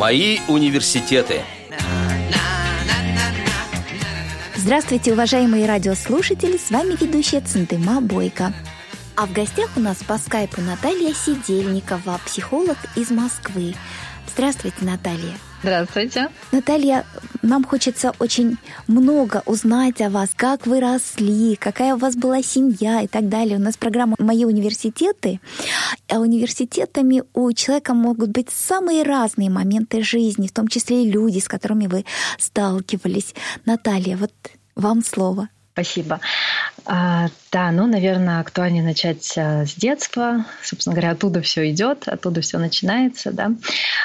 Мои университеты. Здравствуйте, уважаемые радиослушатели! С вами ведущая Центыма Бойко. А в гостях у нас по скайпу Наталья Сидельникова, психолог из Москвы. Здравствуйте, Наталья. Здравствуйте. Наталья, нам хочется очень много узнать о вас, как вы росли, какая у вас была семья и так далее. У нас программа «Мои университеты», а университетами у человека могут быть самые разные моменты жизни, в том числе и люди, с которыми вы сталкивались. Наталья, вот вам слово. Спасибо. А, да, ну, наверное, актуальнее начать а, с детства. Собственно говоря, оттуда все идет, оттуда все начинается, да.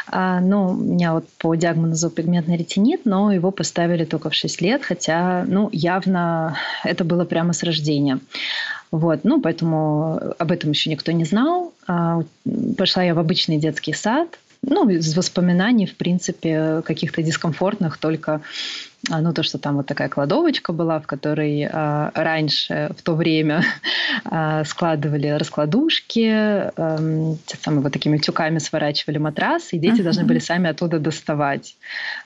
А, ну, у меня вот по диагнозу пигментный ретинит, но его поставили только в 6 лет, хотя, ну, явно это было прямо с рождения. Вот, ну, поэтому об этом еще никто не знал. Пошла я в обычный детский сад, ну, из воспоминаний, в принципе, каких-то дискомфортных, только ну, то, что там вот такая кладовочка была, в которой а, раньше, в то время, а, складывали раскладушки, а, те самые вот такими тюками сворачивали матрас, и дети uh-huh. должны были сами оттуда доставать.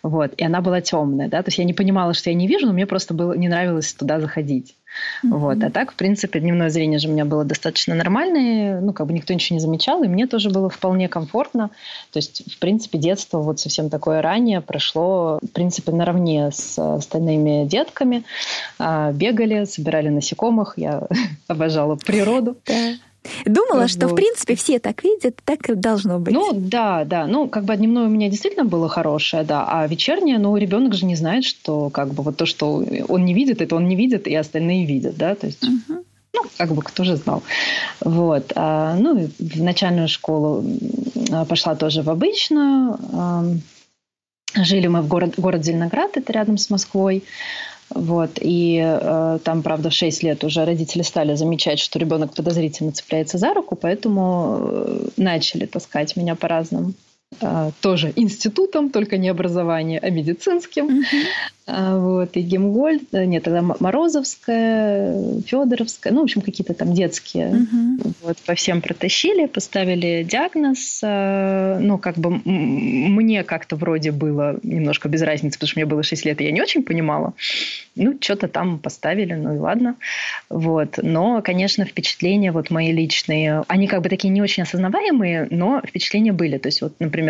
Вот. И она была темная, да, то есть я не понимала, что я не вижу, но мне просто было, не нравилось туда заходить. Mm-hmm. Вот. А так, в принципе, дневное зрение же у меня было достаточно нормальное, ну, как бы никто ничего не замечал, и мне тоже было вполне комфортно. То есть, в принципе, детство вот совсем такое раннее прошло, в принципе, наравне с остальными детками. А, бегали, собирали насекомых, я обожала природу. Думала, что, в принципе, все так видят, так и должно быть. Ну, да, да. Ну, как бы дневное у меня действительно было хорошее, да. А вечернее, ну, ребенок же не знает, что как бы вот то, что он не видит, это он не видит, и остальные видят, да. То есть... Угу. Ну, как бы кто же знал. Вот. А, ну, в начальную школу а, пошла тоже в обычную. Жили мы в город, город Зеленоград, это рядом с Москвой. Вот. И э, там, правда, в 6 лет уже родители стали замечать, что ребенок подозрительно цепляется за руку, поэтому э, начали таскать меня по разным тоже институтам, только не образование, а медицинским. Mm-hmm. Вот, и Гемгольд, э, нет, тогда Морозовская, Федоровская, ну, в общем, какие-то там детские. Угу. Вот, по всем протащили, поставили диагноз. Э, ну, как бы мне как-то вроде было немножко без разницы, потому что мне было 6 лет, и я не очень понимала. Ну, что-то там поставили, ну и ладно. Вот. Но, конечно, впечатления вот мои личные, они как бы такие не очень осознаваемые, но впечатления были. То есть, вот, например,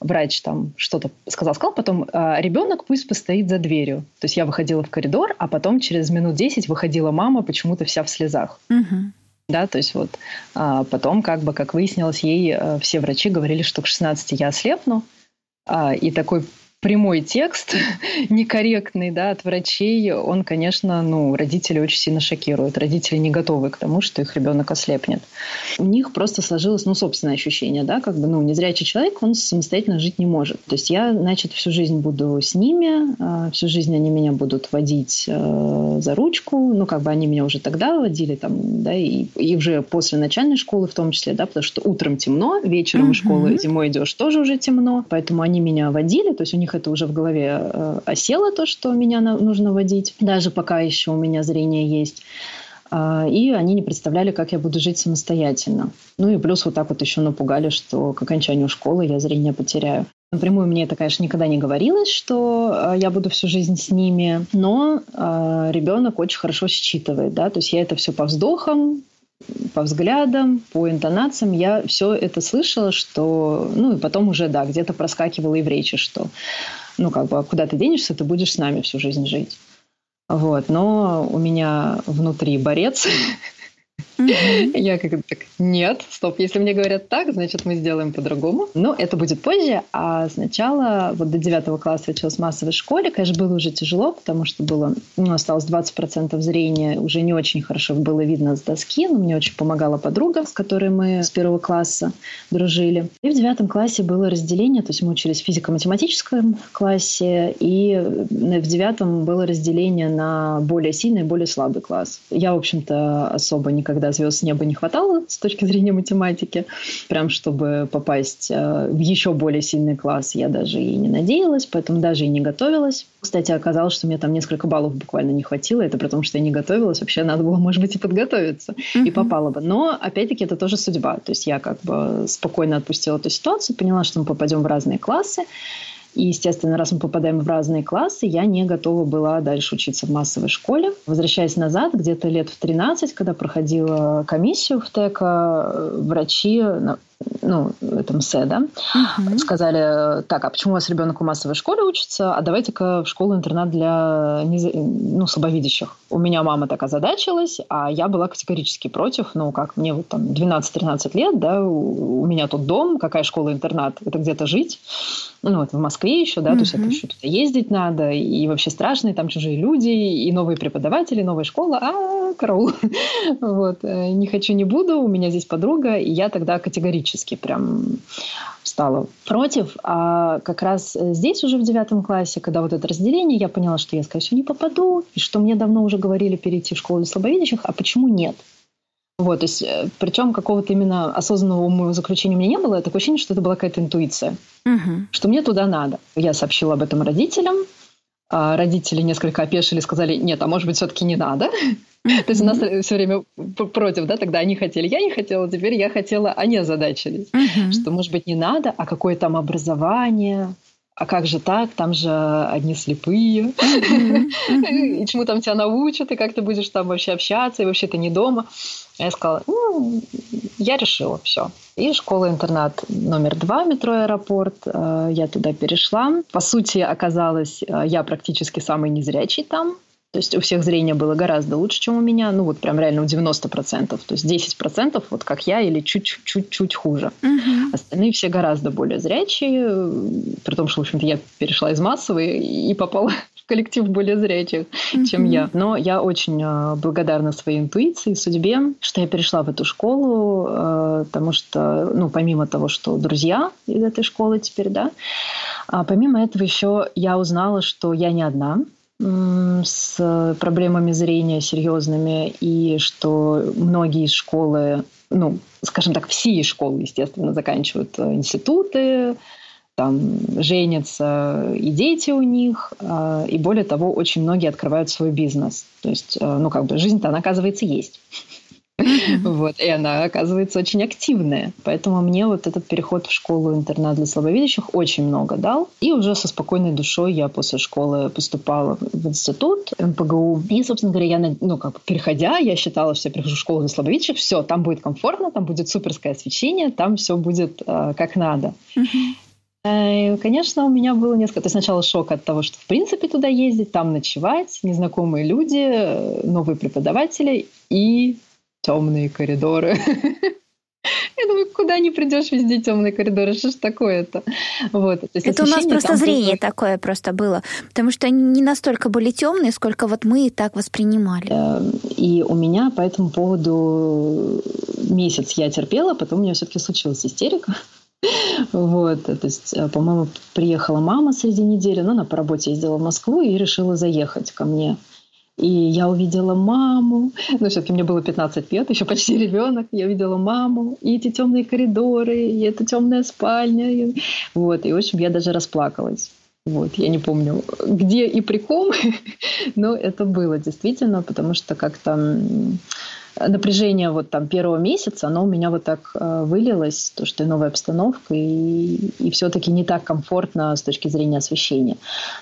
врач там что-то сказал, сказал, потом а, ребенок пусть постоит за дверью. То есть я выходила в коридор, а потом через минут 10 выходила мама почему-то вся в слезах. Угу. Да, то есть вот а, потом, как бы, как выяснилось, ей а, все врачи говорили, что к 16 я ослепну. А, и такой прямой текст, некорректный, да, от врачей, он, конечно, ну, родители очень сильно шокирует. Родители не готовы к тому, что их ребенок ослепнет. У них просто сложилось, ну, собственное ощущение, да, как бы, ну, незрячий человек, он самостоятельно жить не может. То есть я, значит, всю жизнь буду с ними, а, всю жизнь они меня будут водить э, за ручку, ну, как бы они меня уже тогда водили, там, да, и, и уже после начальной школы в том числе, да, потому что утром темно, вечером из школы зимой идешь тоже уже темно, поэтому они меня водили, то есть у них них это уже в голове э, осело, то, что меня нужно водить, даже пока еще у меня зрение есть. А, и они не представляли, как я буду жить самостоятельно. Ну и плюс вот так вот еще напугали, что к окончанию школы я зрение потеряю. Напрямую мне это, конечно, никогда не говорилось, что э, я буду всю жизнь с ними, но э, ребенок очень хорошо считывает, да, то есть я это все по вздохам, по взглядам, по интонациям, я все это слышала, что, ну и потом уже, да, где-то проскакивало и в речи, что, ну как бы, а куда ты денешься, ты будешь с нами всю жизнь жить. Вот, но у меня внутри борец, Я как-то так, нет, стоп, если мне говорят так, значит, мы сделаем по-другому. Но это будет позже, а сначала, вот до девятого класса училась в массовой школе, конечно, было уже тяжело, потому что было, ну, осталось 20% зрения, уже не очень хорошо было видно с доски, но мне очень помогала подруга, с которой мы с первого класса дружили. И в девятом классе было разделение, то есть мы учились в физико-математическом классе, и в девятом было разделение на более сильный и более слабый класс. Я, в общем-то, особо никогда тогда звезд с неба не хватало с точки зрения математики. Прям чтобы попасть э, в еще более сильный класс, я даже и не надеялась, поэтому даже и не готовилась. Кстати, оказалось, что мне там несколько баллов буквально не хватило. Это при том, что я не готовилась. Вообще надо было, может быть, и подготовиться. Mm-hmm. И попала бы. Но, опять-таки, это тоже судьба. То есть я как бы спокойно отпустила эту ситуацию, поняла, что мы попадем в разные классы. И, естественно, раз мы попадаем в разные классы, я не готова была дальше учиться в массовой школе. Возвращаясь назад, где-то лет в 13, когда проходила комиссию в ТЭКа, врачи ну, этом СЭ, да, угу. сказали, так, а почему у вас ребенок в массовой школе учится, а давайте-ка в школу-интернат для ну, слабовидящих. У меня мама так озадачилась, а я была категорически против, ну, как мне вот там 12-13 лет, да, у, у меня тут дом, какая школа-интернат, это где-то жить, ну, это в Москве еще, да, угу. то есть это еще туда ездить надо, и вообще страшно, и там чужие люди, и новые преподаватели, новая школа, а, караул. вот, э, не хочу, не буду, у меня здесь подруга, и я тогда категорически прям стала против. А как раз здесь уже в девятом классе, когда вот это разделение, я поняла, что я, скорее всего, не попаду, и что мне давно уже говорили перейти в школу для слабовидящих, а почему нет? Вот, то есть, э, причем какого-то именно осознанного моего заключения у меня не было, такое ощущение, что это была какая-то интуиция, угу. что мне туда надо. Я сообщила об этом родителям, а родители несколько опешили, сказали, нет, а может быть, все-таки не надо. То есть у нас все время против, да, тогда они хотели, я не хотела, теперь я хотела, они озадачились, что, может быть, не надо, а какое там образование, а как же так, там же одни слепые, и чему там тебя научат, и как ты будешь там вообще общаться, и вообще ты не дома. Я сказала, ну, я решила, все. И школа-интернат номер два, метро «Аэропорт», э, я туда перешла. По сути, оказалось, э, я практически самый незрячий там, то есть у всех зрение было гораздо лучше, чем у меня. Ну, вот прям реально у 90%. То есть 10% вот как я или чуть-чуть хуже. Угу. Остальные все гораздо более зрячие. При том, что, в общем-то, я перешла из массовой и попала в коллектив более зрячих, угу. чем я. Но я очень э, благодарна своей интуиции, судьбе, что я перешла в эту школу, э, потому что, ну, помимо того, что друзья из этой школы теперь, да, а помимо этого еще я узнала, что я не одна, с проблемами зрения серьезными, и что многие школы, ну, скажем так, все школы, естественно, заканчивают э, институты, там женятся и дети у них, э, и более того, очень многие открывают свой бизнес. То есть, э, ну, как бы жизнь-то, она, оказывается, есть. Вот, и она, оказывается, очень активная. Поэтому мне вот этот переход в школу-интернат для слабовидящих очень много дал. И уже со спокойной душой я после школы поступала в институт МПГУ. И, собственно говоря, я, ну, как переходя, я считала, что я прихожу в школу для слабовидящих, все, там будет комфортно, там будет суперское освещение, там все будет э, как надо. Э, и, конечно, у меня было несколько... То есть сначала шок от того, что в принципе туда ездить, там ночевать, незнакомые люди, э, новые преподаватели и темные коридоры. Я думаю, куда не придешь, везде темные коридоры. Что ж такое-то? Вот. То есть это у нас просто зрение было... такое просто было. Потому что они не настолько были темные, сколько вот мы и так воспринимали. И у меня по этому поводу месяц я терпела, потом у меня все-таки случилась истерика. Вот, то есть, э, по-моему, приехала мама среди недели, но она по работе ездила в Москву и решила заехать ко мне. И я увидела маму, ну, все-таки мне было 15 лет, еще почти ребенок, я увидела маму, и эти темные коридоры, и эта темная спальня. И, вот, и, в общем, я даже расплакалась. Вот, я не помню, где и при ком, но это было действительно, потому что как-то напряжение вот там первого месяца, оно у меня вот так э, вылилось, то, что и новая обстановка, и, и все-таки не так комфортно с точки зрения освещения.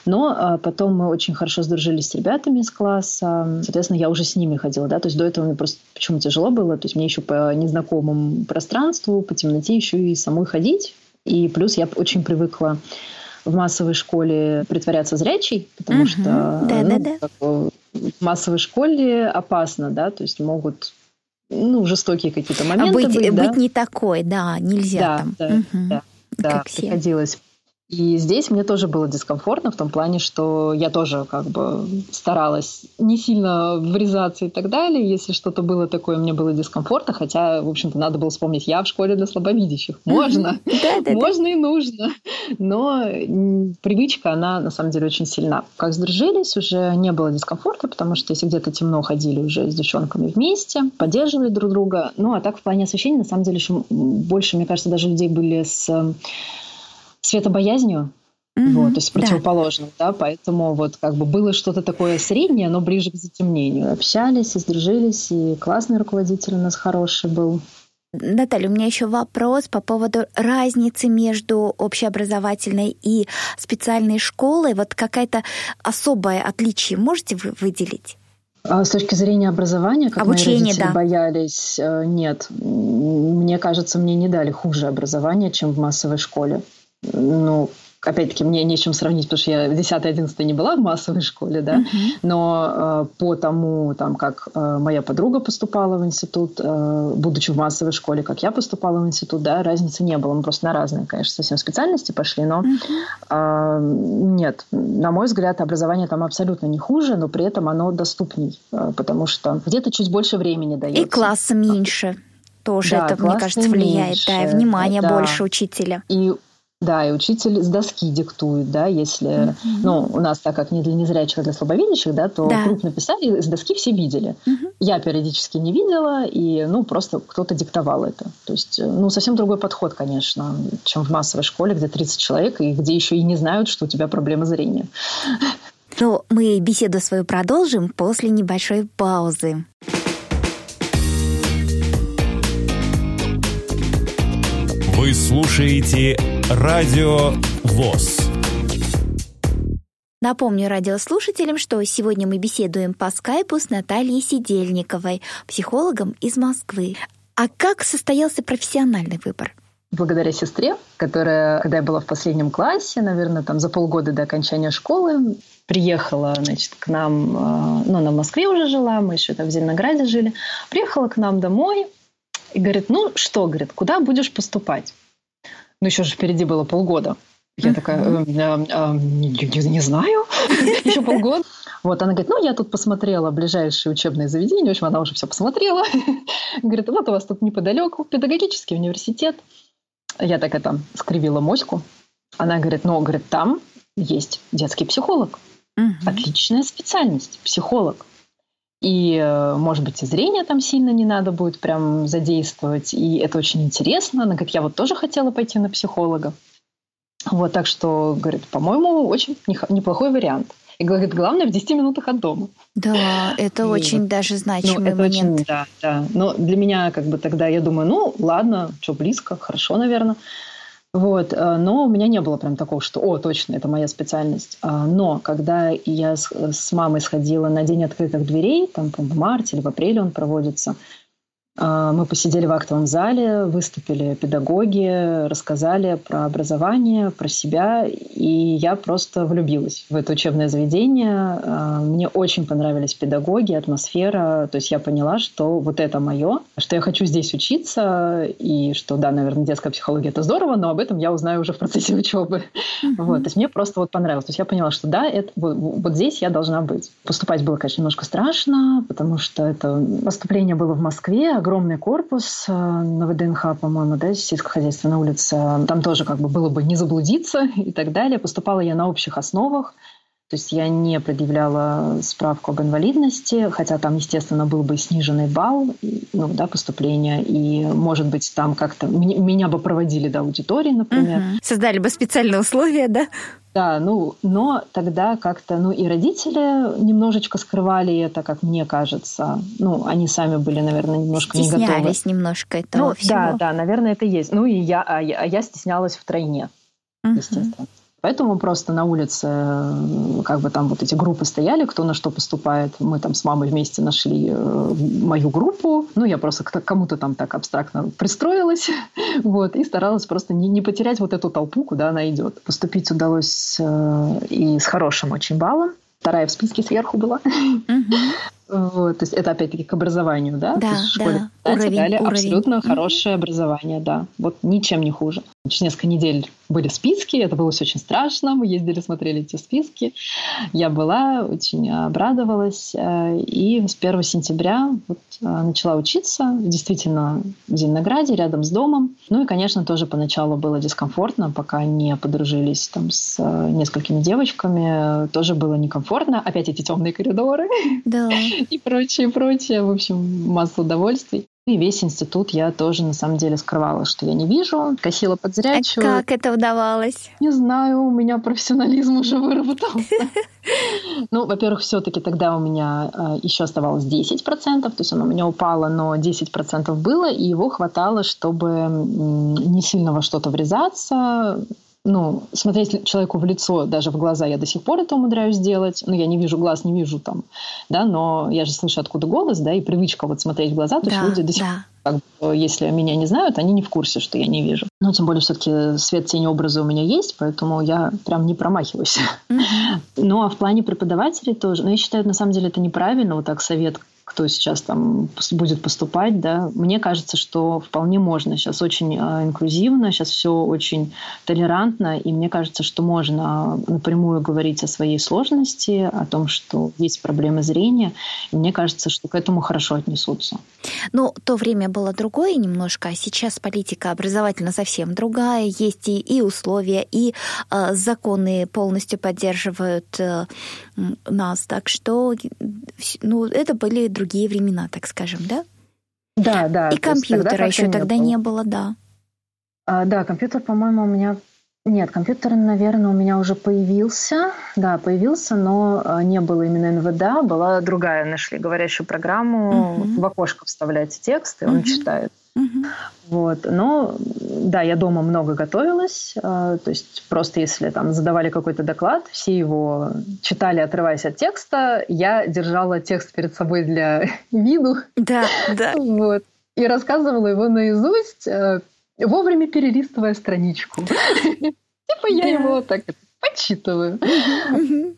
Но э, потом мы очень хорошо сдружились с ребятами из класса, соответственно, я уже с ними ходила, да, то есть до этого мне просто почему тяжело было, то есть мне еще по незнакомому пространству, по темноте еще и самой ходить, и плюс я очень привыкла в массовой школе притворяться зрячей, потому угу. что да, ну, да, да. В массовой школе опасно, да, то есть могут ну, жестокие какие-то моменты быть. Быть, да? быть не такой, да, нельзя да, там. Да, угу. да, да, приходилось И здесь мне тоже было дискомфортно в том плане, что я тоже как бы старалась не сильно врезаться и так далее. Если что-то было такое, мне было дискомфортно, хотя, в общем-то, надо было вспомнить, я в школе для слабовидящих. Можно, можно и нужно. Но привычка, она на самом деле очень сильна. Как сдружились, уже не было дискомфорта, потому что если где-то темно, ходили уже с девчонками вместе, поддерживали друг друга. Ну, а так в плане освещения, на самом деле, еще больше, мне кажется, даже людей были с светобоязнью, Mm-hmm, вот, то есть противоположным, да. да, поэтому вот как бы было что-то такое среднее, но ближе к затемнению. Общались и сдружились, и классный руководитель у нас хороший был. Наталья, у меня еще вопрос по поводу разницы между общеобразовательной и специальной школой. Вот какая-то особое отличие можете вы выделить? А с точки зрения образования, как Обучение, мои родители да. боялись, э, нет. Мне кажется, мне не дали хуже образование, чем в массовой школе ну, опять-таки, мне нечем сравнить, потому что я в 10-11 не была в массовой школе, да, uh-huh. но э, по тому, там, как э, моя подруга поступала в институт, э, будучи в массовой школе, как я поступала в институт, да, разницы не было. Мы просто на разные, конечно, совсем специальности пошли, но uh-huh. э, нет, на мой взгляд, образование там абсолютно не хуже, но при этом оно доступней, э, потому что где-то чуть больше времени дается. И класса меньше тоже да, это, мне кажется, влияет, меньше, да, и внимание да. больше учителя. И да, и учитель с доски диктует, да, если, mm-hmm. ну, у нас, так как не для незрячих, а для слабовидящих, да, то да. крупно писали, с доски все видели. Mm-hmm. Я периодически не видела, и, ну, просто кто-то диктовал это. То есть, ну, совсем другой подход, конечно, чем в массовой школе, где 30 человек, и где еще и не знают, что у тебя проблема зрения. Но мы беседу свою продолжим после небольшой паузы. Вы слушаете Радио ВОЗ. Напомню радиослушателям, что сегодня мы беседуем по скайпу с Натальей Сидельниковой, психологом из Москвы. А как состоялся профессиональный выбор? благодаря сестре, которая, когда я была в последнем классе, наверное, там за полгода до окончания школы, приехала, значит, к нам, э, ну, она в Москве уже жила, мы еще там в Зеленограде жили, приехала к нам домой и говорит, ну что, говорит, куда будешь поступать? Ну, еще же впереди было полгода. Я такая, э, э, э, не, не знаю, еще полгода. Вот она говорит, ну, я тут посмотрела ближайшие учебные заведения. В общем, она уже все посмотрела. Говорит, вот у вас тут неподалеку педагогический университет. Я так это скривила моську. Она говорит, ну, говорит, там есть детский психолог. Отличная специальность, психолог. И, э, может быть, и зрение там сильно не надо будет прям задействовать. И это очень интересно. Она говорит, я вот тоже хотела пойти на психолога. Вот, так что, говорит, по-моему, очень неплохой вариант. И говорит, главное в 10 минутах от дома. Да, это и, очень даже значимый ну, это момент. Очень, да, да. Но для меня как бы тогда я думаю, ну, ладно, что близко, хорошо, наверное. Вот, э, но у меня не было прям такого, что, о, точно, это моя специальность. А, но когда я с, с мамой сходила на День открытых дверей, там, в марте или в апреле он проводится, мы посидели в актовом зале, выступили педагоги, рассказали про образование, про себя, и я просто влюбилась в это учебное заведение. А, мне очень понравились педагоги, атмосфера, то есть я поняла, что вот это мое, что я хочу здесь учиться, и что, да, наверное, детская психология – это здорово, но об этом я узнаю уже в процессе учебы. Mm-hmm. Вот, то есть мне просто вот понравилось. То есть я поняла, что да, это, вот, вот здесь я должна быть. Поступать было, конечно, немножко страшно, потому что это поступление было в Москве, огромный корпус э, на ВДНХ, по-моему, да, сельскохозяйственная улица. Там тоже как бы было бы не заблудиться и так далее. Поступала я на общих основах. То есть я не предъявляла справку об инвалидности, хотя там, естественно, был бы сниженный балл ну, да, поступления, и, может быть, там как-то меня бы проводили до аудитории, например. Угу. Создали бы специальные условия, да? Да, ну, но тогда как-то, ну, и родители немножечко скрывали это, как мне кажется. Ну, они сами были, наверное, немножко Стеснялись не готовы. немножко этого ну, всего. Да, да, наверное, это есть. Ну, и я, а я, а я стеснялась втройне, угу. естественно. Поэтому просто на улице, э, как бы там вот эти группы стояли, кто на что поступает. Мы там с мамой вместе нашли э, мою группу. Ну, я просто к кому-то там так абстрактно пристроилась. Вот, и старалась просто не, не потерять вот эту толпу, куда она идет. Поступить удалось э, и с хорошим очень баллом. Вторая в списке сверху была. Вот, то есть это опять-таки к образованию, да? Да, в школе да. Уровень, дали уровень. абсолютно угу. хорошее образование, да. Вот ничем не хуже. Через несколько недель были списки, это было все очень страшно, мы ездили, смотрели эти списки. Я была, очень обрадовалась, э, и с 1 сентября вот э, начала учиться, действительно, в Зеленограде, рядом с домом. Ну и, конечно, тоже поначалу было дискомфортно, пока не подружились там с э, несколькими девочками, тоже было некомфортно. Опять эти темные коридоры да. и прочее, прочее. В общем, масса удовольствий. И весь институт я тоже на самом деле скрывала, что я не вижу, косила под зрячую. А как это удавалось? Не знаю, у меня профессионализм уже выработался. Ну, во-первых, все-таки тогда у меня э, еще оставалось 10%, то есть оно у меня упало, но 10% было, и его хватало, чтобы не сильно во что-то врезаться, ну, смотреть человеку в лицо, даже в глаза я до сих пор это умудряюсь делать. Ну, я не вижу глаз, не вижу там, да, но я же слышу, откуда голос, да, и привычка вот смотреть в глаза, то есть люди до сих пор как бы, если меня не знают, они не в курсе, что я не вижу. Ну, тем более, все-таки свет, тени, образы у меня есть, поэтому я прям не промахиваюсь. Ну, а в плане преподавателей тоже. Но я считаю, на самом деле, это неправильно, вот так совет кто сейчас там будет поступать, да, мне кажется, что вполне можно. Сейчас очень а, инклюзивно, сейчас все очень толерантно, и мне кажется, что можно напрямую говорить о своей сложности, о том, что есть проблемы зрения, и мне кажется, что к этому хорошо отнесутся. Ну, то время было другое немножко, а сейчас политика образовательно совсем другая, есть и, и условия, и э, законы полностью поддерживают э, нас, так что, ну, это были другие времена, так скажем, да? Да, да. И компьютера тогда еще тогда не было, да. А, да, компьютер, по-моему, у меня... Нет, компьютер, наверное, у меня уже появился. Да, появился, но а, не было именно НВДА, была другая, нашли говорящую программу, угу. в окошко вставлять текст, и он угу. читает. Угу. Вот. Но да, я дома много готовилась. Э, то есть просто если там задавали какой-то доклад, все его читали, отрываясь от текста, я держала текст перед собой для виду. Да, да. Вот. И рассказывала его наизусть, э, вовремя перелистывая страничку. Типа я его так подсчитываю.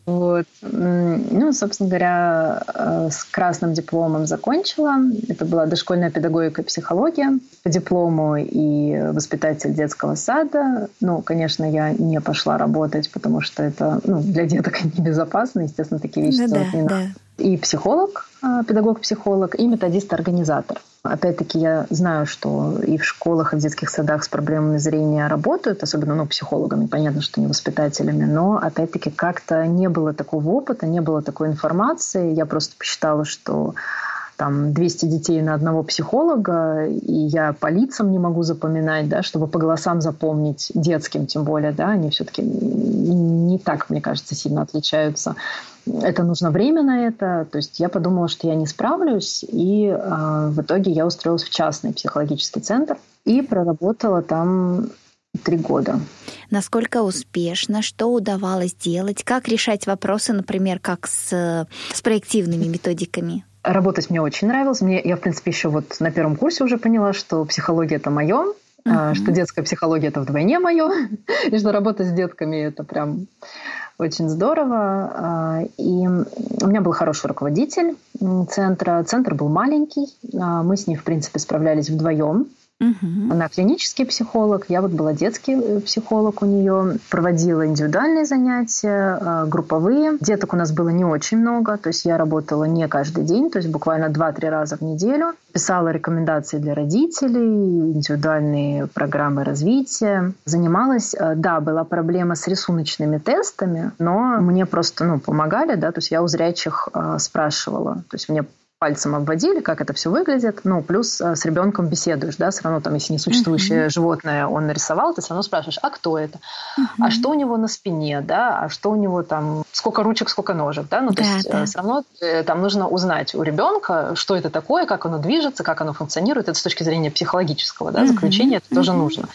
Вот. Ну, собственно говоря, э, с красным дипломом закончила. Это была дошкольная педагогика и психология. По диплому и воспитатель детского сада. Ну, конечно, я не пошла работать, потому что это ну, для деток небезопасно. Естественно, такие вещи ну, да, да. И психолог, э, педагог-психолог, и методист-организатор. Опять-таки, я знаю, что и в школах, и в детских садах с проблемами зрения работают, особенно ну, психологами, понятно, что не воспитателями, но, опять-таки, как-то не было такого опыта, не было такой информации. Я просто посчитала, что там 200 детей на одного психолога, и я по лицам не могу запоминать, да, чтобы по голосам запомнить, детским тем более, да, они все-таки не так, мне кажется, сильно отличаются это нужно время на это. То есть я подумала, что я не справлюсь, и э, в итоге я устроилась в частный психологический центр и проработала там три года. Насколько успешно, что удавалось делать, как решать вопросы, например, как с, с проективными методиками? Работать мне очень нравилось. Мне, я, в принципе, еще вот на первом курсе уже поняла, что психология это мое, uh-huh. что детская психология это вдвойне мое, и что работа с детками это прям очень здорово. А, и у меня был хороший руководитель центра. Центр был маленький. А, мы с ней, в принципе, справлялись вдвоем. Угу. Она клинический психолог, я вот была детский э, психолог у нее, проводила индивидуальные занятия, э, групповые. Деток у нас было не очень много, то есть я работала не каждый день, то есть буквально 2-3 раза в неделю. Писала рекомендации для родителей, индивидуальные программы развития. Занималась, э, да, была проблема с рисуночными тестами, но мне просто ну, помогали, да, то есть я у зрячих спрашивала, то есть мне пальцем обводили, как это все выглядит. Ну, плюс э, с ребенком беседуешь, да, все равно там, если несуществующее uh-huh. животное он нарисовал, ты все равно спрашиваешь, а кто это? Uh-huh. А что у него на спине, да? А что у него там, сколько ручек, сколько ножек, да? Ну, то да, есть э, да. все равно э, там нужно узнать у ребенка, что это такое, как оно движется, как оно функционирует. Это с точки зрения психологического, да, заключения uh-huh. это тоже uh-huh. нужно.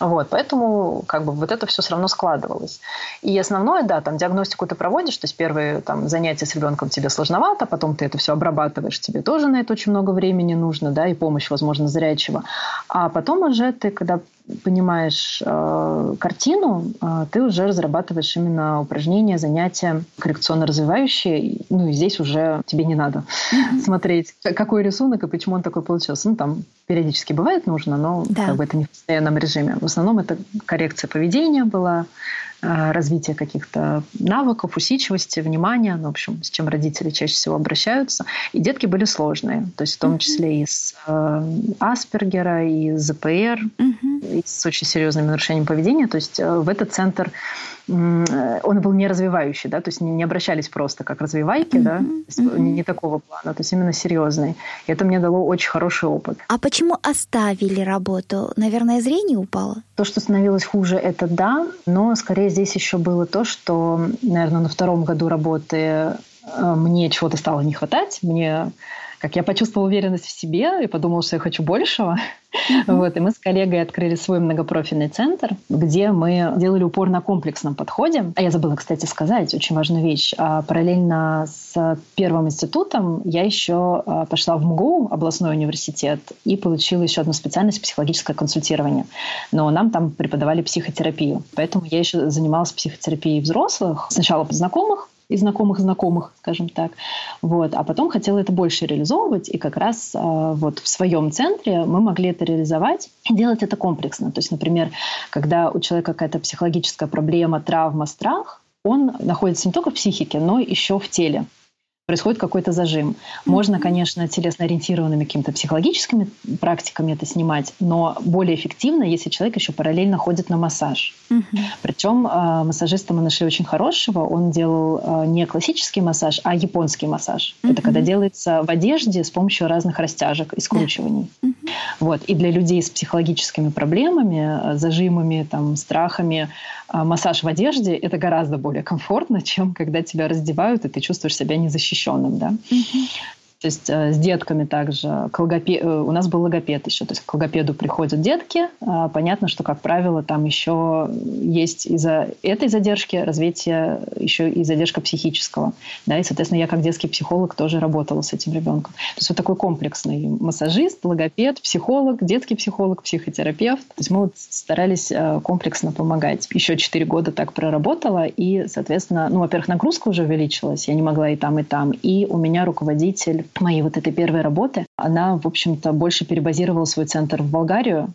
Вот, поэтому как бы вот это все все равно складывалось. И основное, да, там диагностику ты проводишь, то есть первые там занятия с ребенком тебе сложновато, потом ты это все обрабатываешь зарабатываешь, тебе тоже на это очень много времени нужно, да, и помощь, возможно, зрячего. А потом уже ты, когда понимаешь э, картину, э, ты уже разрабатываешь именно упражнения, занятия коррекционно-развивающие. Ну и здесь уже тебе не надо mm-hmm. смотреть, какой рисунок и почему он такой получился. Ну там периодически бывает нужно, но да. как бы это не в постоянном режиме. В основном это коррекция поведения была, Э, развития каких-то навыков, усидчивости, внимания, ну, в общем, с чем родители чаще всего обращаются. И детки были сложные, то есть в том числе и с э, Аспергера, и с ЗПР, и с очень серьезными нарушениями поведения. То есть э, в этот центр он был не развивающий, да, то есть не, обращались просто как развивайки, mm-hmm. да, есть, mm-hmm. не, такого плана, то есть именно серьезный. И это мне дало очень хороший опыт. А почему оставили работу? Наверное, зрение упало? То, что становилось хуже, это да, но скорее здесь еще было то, что, наверное, на втором году работы э, мне чего-то стало не хватать, мне как я почувствовала уверенность в себе и подумала, что я хочу большего. Вот, и мы с коллегой открыли свой многопрофильный центр, где мы делали упор на комплексном подходе. А я забыла, кстати, сказать очень важную вещь. А параллельно с первым институтом я еще а, пошла в МГУ, областной университет, и получила еще одну специальность психологическое консультирование. Но нам там преподавали психотерапию. Поэтому я еще занималась психотерапией взрослых. Сначала под знакомых, и знакомых знакомых, скажем так. Вот. А потом хотела это больше реализовывать, и как раз э, вот в своем центре мы могли это реализовать делать это комплексно. То есть, например, когда у человека какая-то психологическая проблема, травма, страх, он находится не только в психике, но еще в теле происходит какой-то зажим. Можно, конечно, телесно-ориентированными какими-то психологическими практиками это снимать, но более эффективно, если человек еще параллельно ходит на массаж. Причем э, массажиста мы нашли очень хорошего. Он делал э, не классический массаж, а японский массаж. Это когда делается в одежде с помощью разных растяжек и скручиваний. Вот. И для людей с психологическими проблемами, э, зажимами, там, страхами, э, массаж в одежде – это гораздо более комфортно, чем когда тебя раздевают, и ты чувствуешь себя незащищенным защищенным, да. Mm-hmm. То есть э, с детками также. К логопед... Э, у нас был логопед еще. То есть к логопеду приходят детки. А, понятно, что, как правило, там еще есть из-за этой задержки развитие еще и задержка психического. Да, и, соответственно, я как детский психолог тоже работала с этим ребенком. То есть вот такой комплексный массажист, логопед, психолог, детский психолог, психотерапевт. То есть мы вот старались э, комплексно помогать. Еще четыре года так проработала. И, соответственно, ну, во-первых, нагрузка уже увеличилась. Я не могла и там, и там. И у меня руководитель моей вот этой первой работы, она, в общем-то, больше перебазировала свой центр в Болгарию.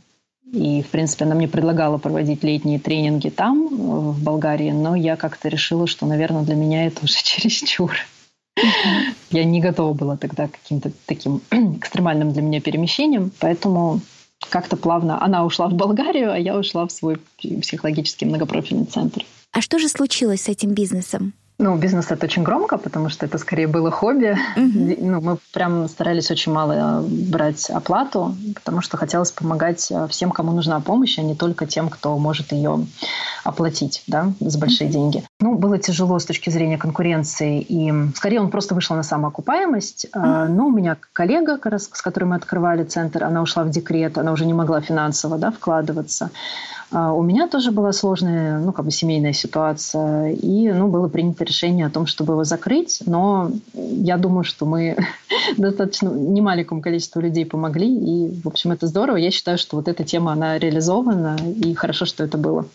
И, в принципе, она мне предлагала проводить летние тренинги там, в Болгарии, но я как-то решила, что, наверное, для меня это уже чересчур. Я не готова была тогда к каким-то таким экстремальным для меня перемещениям, поэтому как-то плавно она ушла в Болгарию, а я ушла в свой психологический многопрофильный центр. А что же случилось с этим бизнесом? Ну, бизнес это очень громко, потому что это скорее было хобби. Mm-hmm. Ну, мы прям старались очень мало брать оплату, потому что хотелось помогать э, всем, кому нужна помощь, а не только тем, кто может ее оплатить, да, за большие деньги. Ну, было тяжело с точки зрения конкуренции, и скорее он просто вышел на самоокупаемость. Mm-hmm. Но у меня коллега, с которой мы открывали центр, она ушла в декрет, она уже не могла финансово да, вкладываться. А у меня тоже была сложная, ну, как бы семейная ситуация, и, ну, было принято решение о том, чтобы его закрыть, но я думаю, что мы достаточно немаленькому количеству людей помогли, и, в общем, это здорово. Я считаю, что вот эта тема, она реализована, и хорошо, что это было.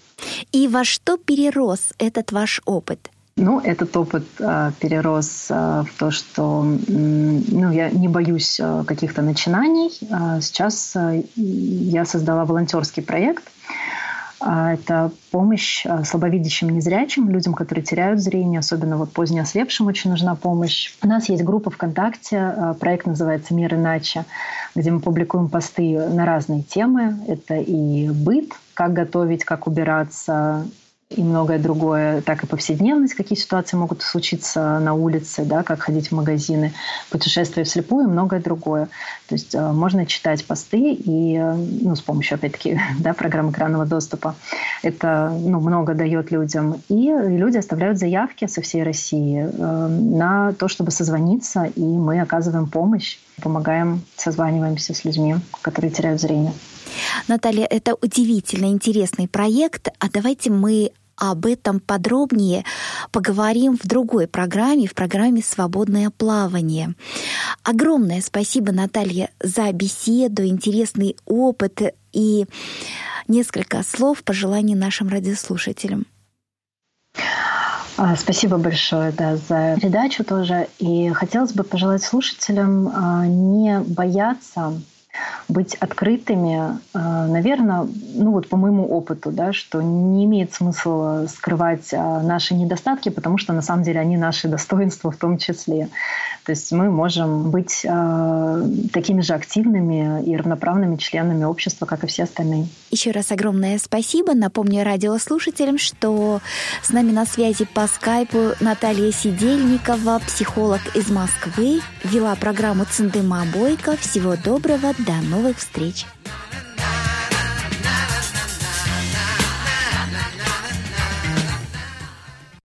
И во что перерос этот ваш опыт? Ну, этот опыт э, перерос э, в то, что ну, я не боюсь э, каких-то начинаний. Э, сейчас э, я создала волонтерский проект – а, это помощь а, слабовидящим, незрячим, людям, которые теряют зрение, особенно вот позднеослепшим очень нужна помощь. У нас есть группа ВКонтакте, а, проект называется «Мир иначе», где мы публикуем посты на разные темы. Это и быт, как готовить, как убираться, и многое другое, так и повседневность, какие ситуации могут случиться на улице, да, как ходить в магазины, путешествия вслепую и многое другое. То есть э, можно читать посты и, э, ну, с помощью, опять-таки, да, программы экранного доступа. Это, ну, много дает людям. И люди оставляют заявки со всей России э, на то, чтобы созвониться, и мы оказываем помощь, помогаем, созваниваемся с людьми, которые теряют зрение. Наталья, это удивительно интересный проект. А давайте мы об этом подробнее поговорим в другой программе, в программе «Свободное плавание». Огромное спасибо, Наталья, за беседу, интересный опыт, и несколько слов пожеланий нашим радиослушателям. А, спасибо большое да, за передачу тоже. И хотелось бы пожелать слушателям а, не бояться быть открытыми, э, наверное, ну вот по моему опыту, да, что не имеет смысла скрывать э, наши недостатки, потому что на самом деле они наши достоинства в том числе. То есть мы можем быть э, такими же активными и равноправными членами общества, как и все остальные. Еще раз огромное спасибо. Напомню радиослушателям, что с нами на связи по скайпу Наталья Сидельникова, психолог из Москвы, вела программу «Циндыма Бойко». Всего доброго, до новых встреч!